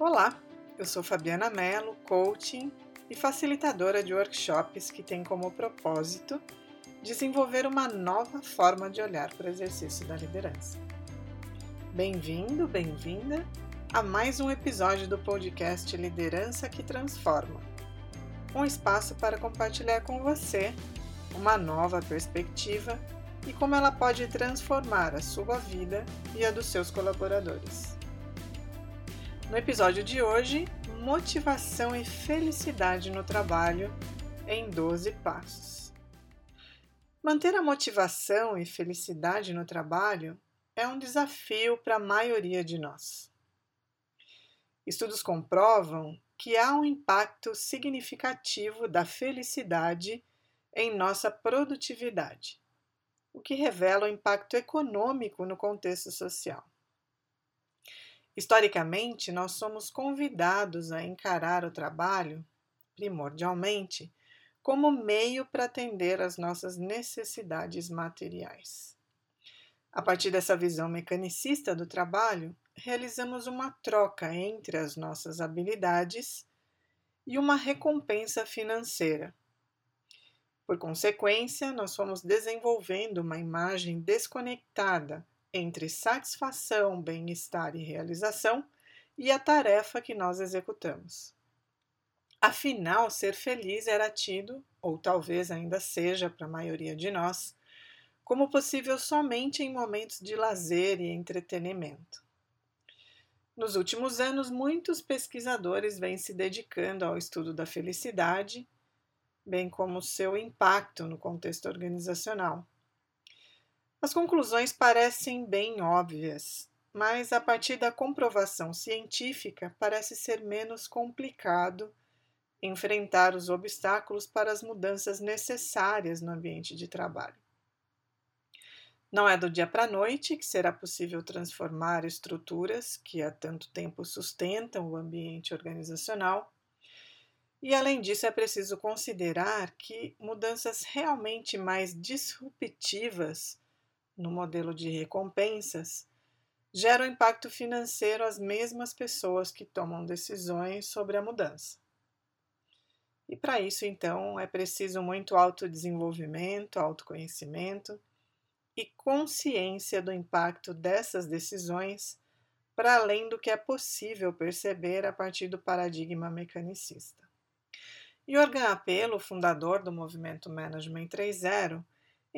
Olá, eu sou Fabiana Mello, coaching e facilitadora de workshops que tem como propósito desenvolver uma nova forma de olhar para o exercício da liderança. Bem-vindo, bem-vinda a mais um episódio do podcast Liderança que Transforma um espaço para compartilhar com você uma nova perspectiva e como ela pode transformar a sua vida e a dos seus colaboradores. No episódio de hoje, motivação e felicidade no trabalho em 12 passos. Manter a motivação e felicidade no trabalho é um desafio para a maioria de nós. Estudos comprovam que há um impacto significativo da felicidade em nossa produtividade, o que revela o impacto econômico no contexto social. Historicamente, nós somos convidados a encarar o trabalho, primordialmente, como meio para atender às nossas necessidades materiais. A partir dessa visão mecanicista do trabalho, realizamos uma troca entre as nossas habilidades e uma recompensa financeira. Por consequência, nós fomos desenvolvendo uma imagem desconectada entre satisfação, bem-estar e realização e a tarefa que nós executamos. Afinal, ser feliz era tido, ou talvez ainda seja para a maioria de nós, como possível somente em momentos de lazer e entretenimento. Nos últimos anos, muitos pesquisadores vêm se dedicando ao estudo da felicidade, bem como seu impacto no contexto organizacional. As conclusões parecem bem óbvias, mas a partir da comprovação científica parece ser menos complicado enfrentar os obstáculos para as mudanças necessárias no ambiente de trabalho. Não é do dia para a noite que será possível transformar estruturas que há tanto tempo sustentam o ambiente organizacional. E além disso, é preciso considerar que mudanças realmente mais disruptivas no modelo de recompensas, geram impacto financeiro às mesmas pessoas que tomam decisões sobre a mudança. E para isso, então, é preciso muito autodesenvolvimento, autoconhecimento e consciência do impacto dessas decisões para além do que é possível perceber a partir do paradigma mecanicista. Jorgen Apelo, fundador do movimento Management 3.0,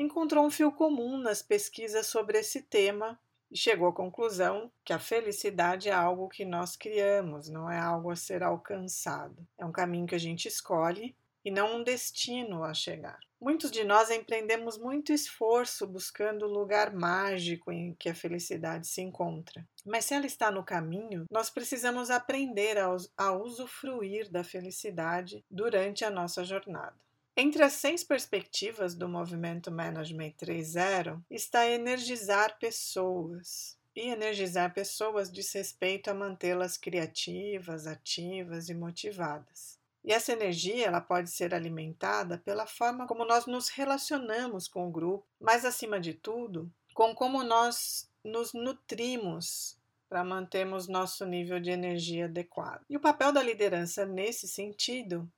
encontrou um fio comum nas pesquisas sobre esse tema e chegou à conclusão que a felicidade é algo que nós criamos, não é algo a ser alcançado. É um caminho que a gente escolhe e não um destino a chegar. Muitos de nós empreendemos muito esforço buscando o lugar mágico em que a felicidade se encontra. Mas se ela está no caminho, nós precisamos aprender a, usufruir da felicidade durante a nossa jornada. Entre as seis perspectivas do movimento Management 3.0 está energizar pessoas. E energizar pessoas diz respeito a mantê-las criativas, ativas e motivadas. E essa energia ela pode ser alimentada pela forma como nós nos relacionamos com o grupo, mas acima de tudo, com como nós nos nutrimos para mantermos nosso nível de energia adequado. E o papel da liderança nesse sentido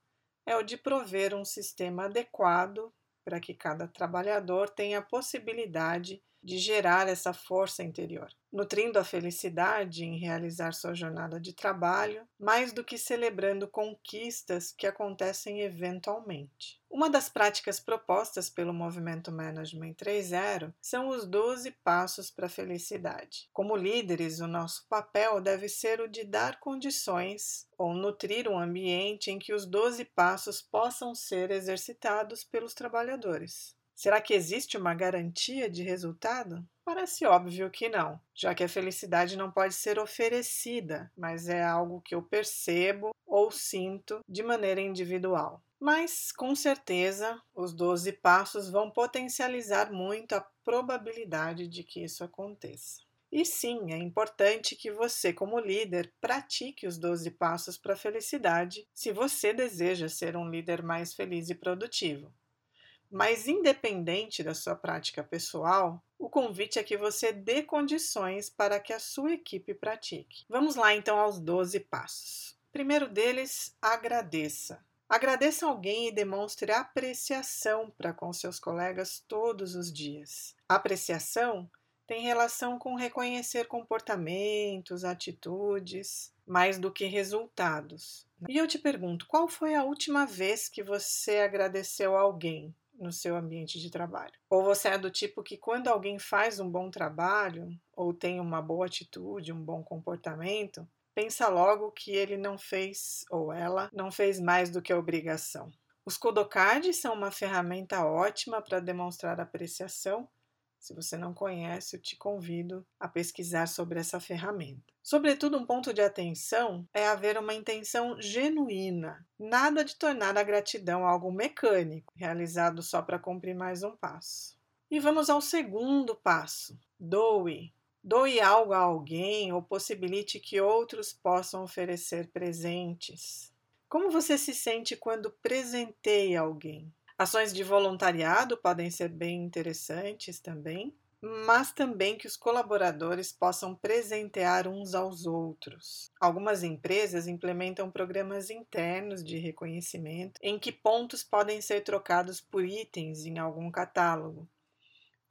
é o de prover um sistema adequado para que cada trabalhador tenha a possibilidade de gerar essa força interior, nutrindo a felicidade em realizar sua jornada de trabalho, mais do que celebrando conquistas que acontecem eventualmente. Uma das práticas propostas pelo movimento Management 3.0 são os 12 passos para a felicidade. Como líderes, o nosso papel deve ser o de dar condições ou nutrir um ambiente em que os 12 passos possam ser exercitados pelos trabalhadores. Será que existe uma garantia de resultado? Parece óbvio que não, já que a felicidade não pode ser oferecida, mas é algo que eu percebo ou sinto de maneira individual. Mas, com certeza, os 12 passos vão potencializar muito a probabilidade de que isso aconteça. E sim, é importante que você, como líder, pratique os 12 passos para a felicidade se você deseja ser um líder mais feliz e produtivo. Mas, independente da sua prática pessoal, o convite é que você dê condições para que a sua equipe pratique. Vamos lá então aos 12 passos. Primeiro deles, agradeça. Agradeça alguém e demonstre apreciação para com seus colegas todos os dias. Apreciação tem relação com reconhecer comportamentos, atitudes, mais do que resultados. E eu te pergunto, qual foi a última vez que você agradeceu alguém no seu ambiente de trabalho? Ou você é do tipo que quando alguém faz um bom trabalho ou tem uma boa atitude, um bom comportamento, pensa logo que ele não fez ou ela não fez mais do que a obrigação. Os Kodocards são uma ferramenta ótima para demonstrar apreciação. Se você não conhece, eu te convido a pesquisar sobre essa ferramenta. Sobretudo, um ponto de atenção é haver uma intenção genuína, nada de tornar a gratidão algo mecânico, realizado só para cumprir mais um passo. E vamos ao segundo passo: doe. Doe algo a alguém ou possibilite que outros possam oferecer presentes. Como você se sente quando presenteia alguém? Ações de voluntariado podem ser bem interessantes também, mas também que os colaboradores possam presentear uns aos outros. Algumas empresas implementam programas internos de reconhecimento em que pontos podem ser trocados por itens em algum catálogo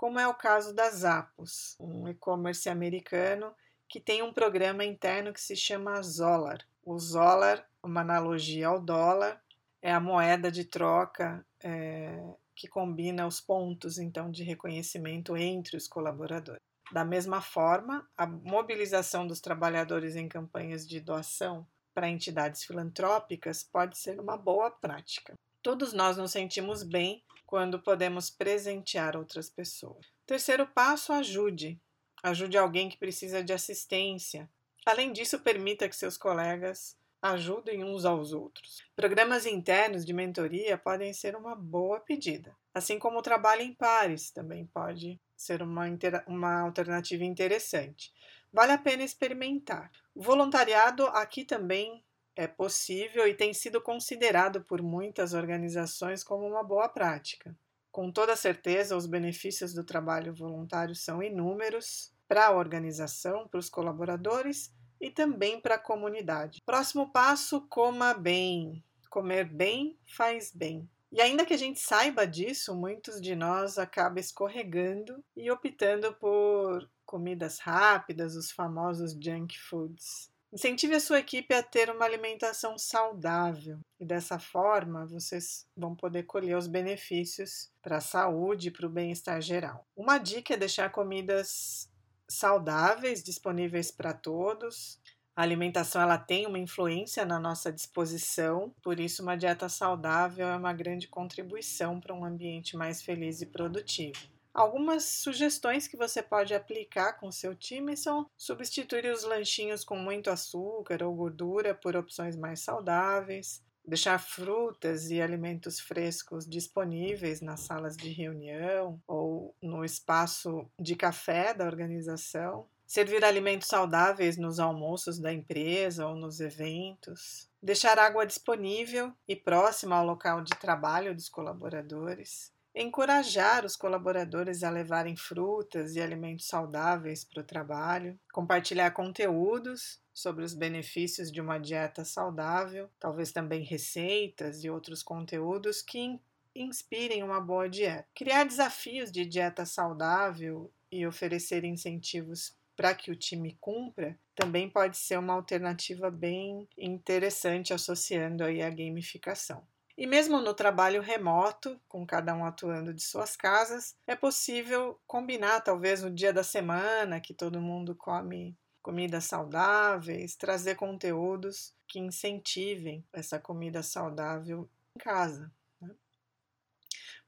como é o caso da Zappos, um e-commerce americano que tem um programa interno que se chama Zolar. O Zolar, uma analogia ao dólar, é a moeda de troca é, que combina os pontos então de reconhecimento entre os colaboradores. Da mesma forma, a mobilização dos trabalhadores em campanhas de doação para entidades filantrópicas pode ser uma boa prática. Todos nós nos sentimos bem quando podemos presentear outras pessoas. Terceiro passo, ajude. Ajude alguém que precisa de assistência. Além disso, permita que seus colegas ajudem uns aos outros. Programas internos de mentoria podem ser uma boa pedida, assim como o trabalho em pares também pode ser uma, uma alternativa interessante. Vale a pena experimentar. O voluntariado aqui também é possível e tem sido considerado por muitas organizações como uma boa prática. Com toda certeza, os benefícios do trabalho voluntário são inúmeros para a organização, para os colaboradores e também para a comunidade. Próximo passo: coma bem. Comer bem faz bem. E ainda que a gente saiba disso, muitos de nós acabam escorregando e optando por comidas rápidas, os famosos junk foods. Incentive a sua equipe a ter uma alimentação saudável e dessa forma vocês vão poder colher os benefícios para a saúde e para o bem-estar geral. Uma dica é deixar comidas saudáveis disponíveis para todos. A alimentação ela tem uma influência na nossa disposição, por isso uma dieta saudável é uma grande contribuição para um ambiente mais feliz e produtivo. Algumas sugestões que você pode aplicar com seu time são substituir os lanchinhos com muito açúcar ou gordura por opções mais saudáveis, deixar frutas e alimentos frescos disponíveis nas salas de reunião ou no espaço de café da organização, servir alimentos saudáveis nos almoços da empresa ou nos eventos, deixar água disponível e próxima ao local de trabalho dos colaboradores encorajar os colaboradores a levarem frutas e alimentos saudáveis para o trabalho, compartilhar conteúdos sobre os benefícios de uma dieta saudável, talvez também receitas e outros conteúdos que inspirem uma boa dieta. Criar desafios de dieta saudável e oferecer incentivos para que o time cumpra também pode ser uma alternativa bem interessante associando aí a gamificação. E mesmo no trabalho remoto, com cada um atuando de suas casas, é possível combinar talvez o dia da semana que todo mundo come comidas saudáveis, trazer conteúdos que incentivem essa comida saudável em casa. Né?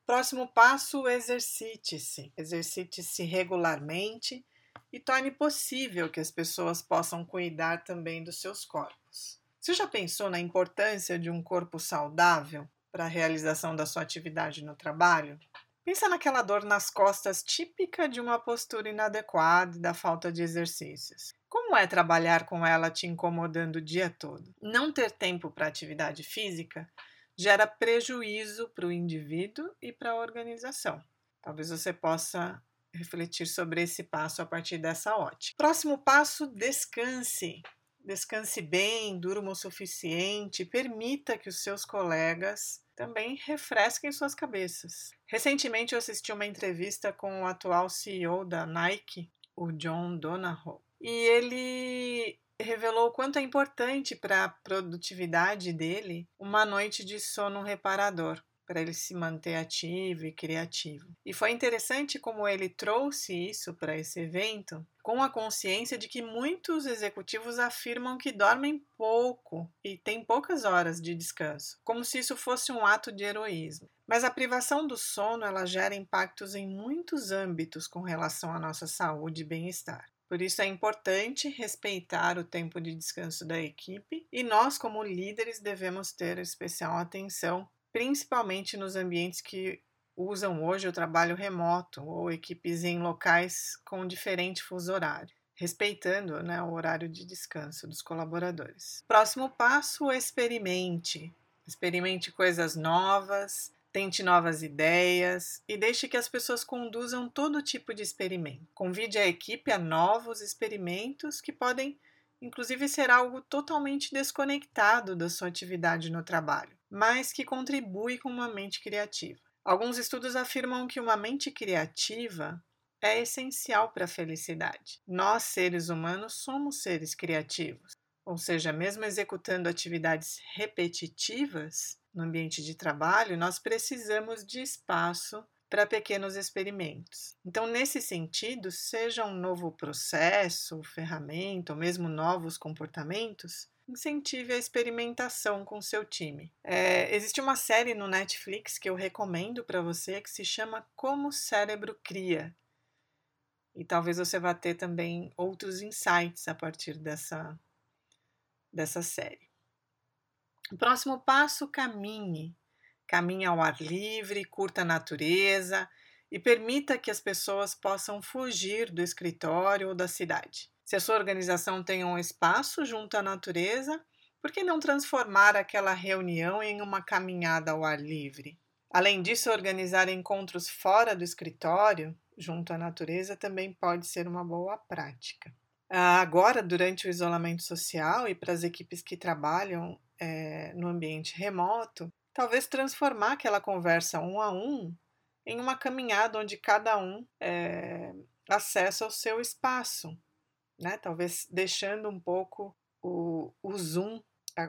Próximo passo: exercite-se. Exercite-se regularmente e torne possível que as pessoas possam cuidar também dos seus corpos. Você já pensou na importância de um corpo saudável para a realização da sua atividade no trabalho? Pensa naquela dor nas costas típica de uma postura inadequada e da falta de exercícios. Como é trabalhar com ela te incomodando o dia todo? Não ter tempo para atividade física gera prejuízo para o indivíduo e para a organização. Talvez você possa refletir sobre esse passo a partir dessa ótica. Próximo passo: descanse. Descanse bem, durma o suficiente, permita que os seus colegas também refresquem suas cabeças. Recentemente eu assisti uma entrevista com o atual CEO da Nike, o John Donahoe, e ele revelou o quanto é importante para a produtividade dele uma noite de sono reparador para ele se manter ativo e criativo. E foi interessante como ele trouxe isso para esse evento, com a consciência de que muitos executivos afirmam que dormem pouco e têm poucas horas de descanso, como se isso fosse um ato de heroísmo. Mas a privação do sono ela gera impactos em muitos âmbitos com relação à nossa saúde e bem-estar. Por isso é importante respeitar o tempo de descanso da equipe e nós, como líderes, devemos ter especial atenção principalmente nos ambientes que usam hoje o trabalho remoto ou equipes em locais com diferente fuso horário, respeitando né, o horário de descanso dos colaboradores. Próximo passo: experimente. Experimente coisas novas, tente novas ideias e deixe que as pessoas conduzam todo tipo de experimento. Convide a equipe a novos experimentos que podem, inclusive, ser algo totalmente desconectado da sua atividade no trabalho mas que contribui com uma mente criativa. Alguns estudos afirmam que uma mente criativa é essencial para a felicidade. Nós, seres humanos, somos seres criativos, ou seja, mesmo executando atividades repetitivas no ambiente de trabalho, nós precisamos de espaço para pequenos experimentos. Então, nesse sentido, seja um novo processo, ferramenta ou mesmo novos comportamentos, incentive a experimentação com seu time. É, existe uma série no Netflix que eu recomendo para você que se chama Como o Cérebro Cria. E talvez você vá ter também outros insights a partir dessa, dessa série. O próximo passo: caminhe. Caminhe ao ar livre, curta a natureza e permita que as pessoas possam fugir do escritório ou da cidade. Se a sua organização tem um espaço junto à natureza, por que não transformar aquela reunião em uma caminhada ao ar livre? Além disso, organizar encontros fora do escritório, junto à natureza, também pode ser uma boa prática. Ah, agora, durante o isolamento social e para as equipes que trabalham é, no ambiente remoto, talvez transformar aquela conversa um a um em uma caminhada onde cada um é, acessa o seu espaço, né? Talvez deixando um pouco o, o zoom,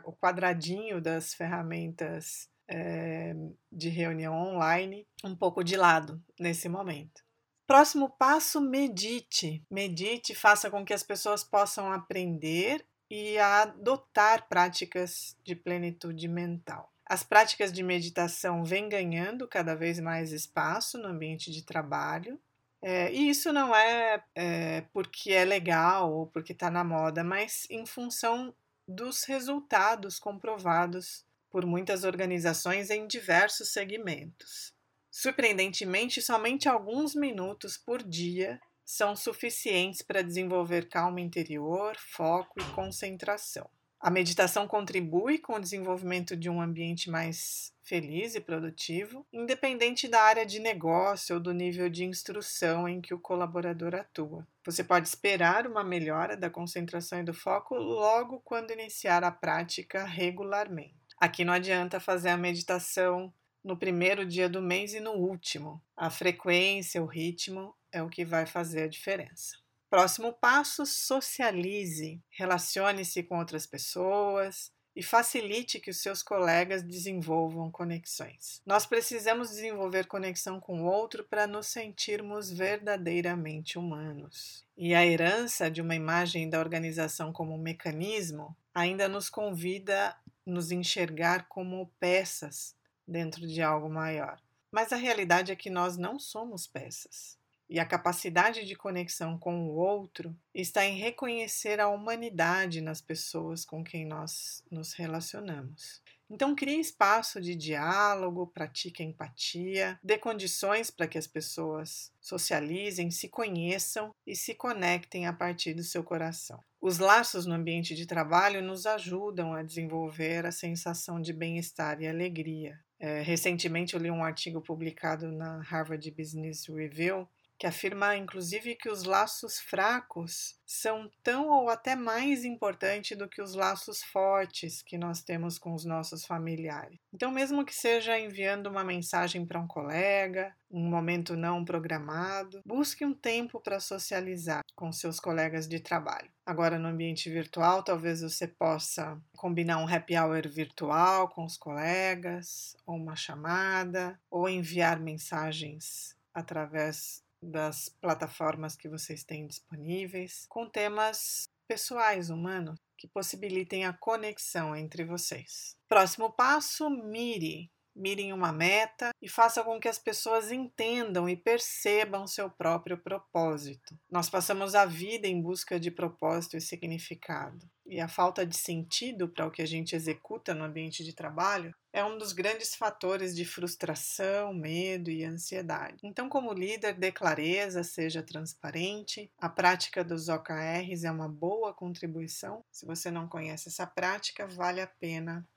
o quadradinho das ferramentas é, de reunião online um pouco de lado nesse momento. Próximo passo: medite. Medite, faça com que as pessoas possam aprender e adotar práticas de plenitude mental. As práticas de meditação vêm ganhando cada vez mais espaço no ambiente de trabalho é, e isso não é, é, porque é legal ou porque está na moda, mas em função dos resultados comprovados por muitas organizações em diversos segmentos. Surpreendentemente, somente alguns minutos por dia são suficientes para desenvolver calma interior, foco e concentração. A meditação contribui com o desenvolvimento de um ambiente mais feliz e produtivo, independente da área de negócio ou do nível de instrução em que o colaborador atua. Você pode esperar uma melhora da concentração e do foco logo quando iniciar a prática regularmente. Aqui não adianta fazer a meditação no primeiro dia do mês e no último. A frequência, o ritmo é o que vai fazer a diferença. Próximo passo: socialize, relacione-se com outras pessoas e facilite que os seus colegas desenvolvam conexões. Nós precisamos desenvolver conexão com o outro para nos sentirmos verdadeiramente humanos. E a herança de uma imagem da organização como um mecanismo ainda nos convida a nos enxergar como peças dentro de algo maior. Mas a realidade é que nós não somos peças. E a capacidade de conexão com o outro está em reconhecer a humanidade nas pessoas com quem nós nos relacionamos. Então, crie espaço de diálogo, pratique empatia, dê condições para que as pessoas socializem, se conheçam e se conectem a partir do seu coração. Os laços no ambiente de trabalho nos ajudam a desenvolver a sensação de bem-estar e alegria. É, recentemente eu li um artigo publicado na Harvard Business Review que afirma inclusive que os laços fracos são tão ou até mais importantes do que os laços fortes que nós temos com os nossos familiares. Então, mesmo que seja enviando uma mensagem para um colega, um momento não programado, busque um tempo para socializar com seus colegas de trabalho. Agora, no ambiente virtual, talvez você possa combinar um happy hour virtual com os colegas, ou uma chamada, ou enviar mensagens através das plataformas que vocês têm disponíveis, com temas pessoais, humanos, que possibilitem a conexão entre vocês. Próximo passo: mire. Mirem uma meta e faça com que as pessoas entendam e percebam seu próprio propósito. Nós passamos a vida em busca de propósito e significado. E a falta de sentido para o que a gente executa no ambiente de trabalho é um dos grandes fatores de frustração, medo e ansiedade. Então, como líder, dê clareza, seja transparente. A prática dos OKRs é uma boa contribuição. Se você não conhece essa prática, vale a pena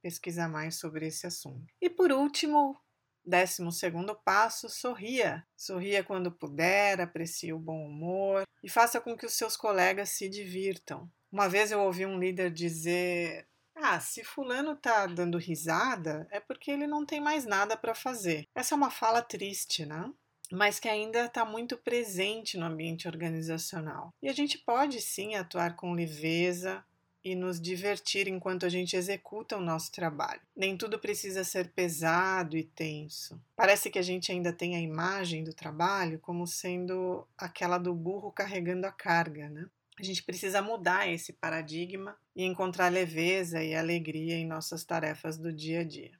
pesquisar mais sobre esse assunto. E por último, décimo segundo passo, sorria. Sorria quando puder, aprecie o bom humor e faça com que os seus colegas se divirtam. Uma vez eu ouvi um líder dizer: Ah, se Fulano tá dando risada, é porque ele não tem mais nada para fazer. Essa é uma fala triste, né? Mas que ainda está muito presente no ambiente organizacional. E a gente pode sim atuar com leveza, e nos divertir enquanto a gente executa o nosso trabalho. Nem tudo precisa ser pesado e tenso. Parece que a gente ainda tem a imagem do trabalho como sendo aquela do burro carregando a carga, né? A gente precisa mudar esse paradigma e encontrar leveza e alegria em nossas tarefas do dia a dia.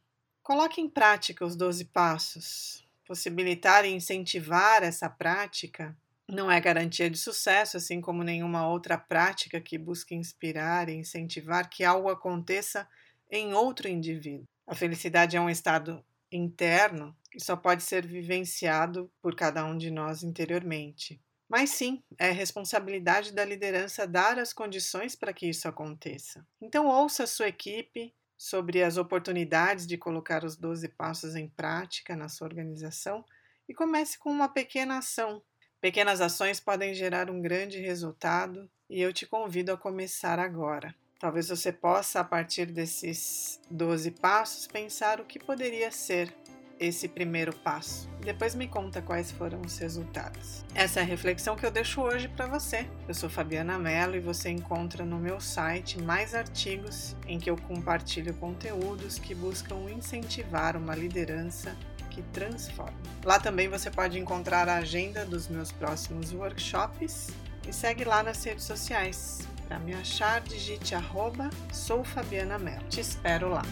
Coloque em prática os 12 passos. Possibilitar e incentivar essa prática não é garantia de sucesso, assim como nenhuma outra prática que busque inspirar e incentivar que algo aconteça em outro indivíduo. A felicidade é um estado interno e só pode ser vivenciado por cada um de nós interiormente. Mas sim, é responsabilidade da liderança dar as condições para que isso aconteça. Então, ouça a sua equipe sobre as oportunidades de colocar os 12 passos em prática na sua organização e comece com uma pequena ação Pequenas ações podem gerar um grande resultado e eu te convido a começar agora. Talvez você possa, a partir desses 12 passos, pensar o que poderia ser esse primeiro passo. Depois me conta quais foram os resultados. Essa é a reflexão que eu deixo hoje para você. Eu sou Fabiana Mello e você encontra no meu site mais artigos em que eu compartilho conteúdos que buscam incentivar uma liderança que transforma. Lá também você pode encontrar a agenda dos meus próximos workshops e segue lá nas redes sociais. Para me achar, digite arroba sou Fabiana Mello. Te espero lá.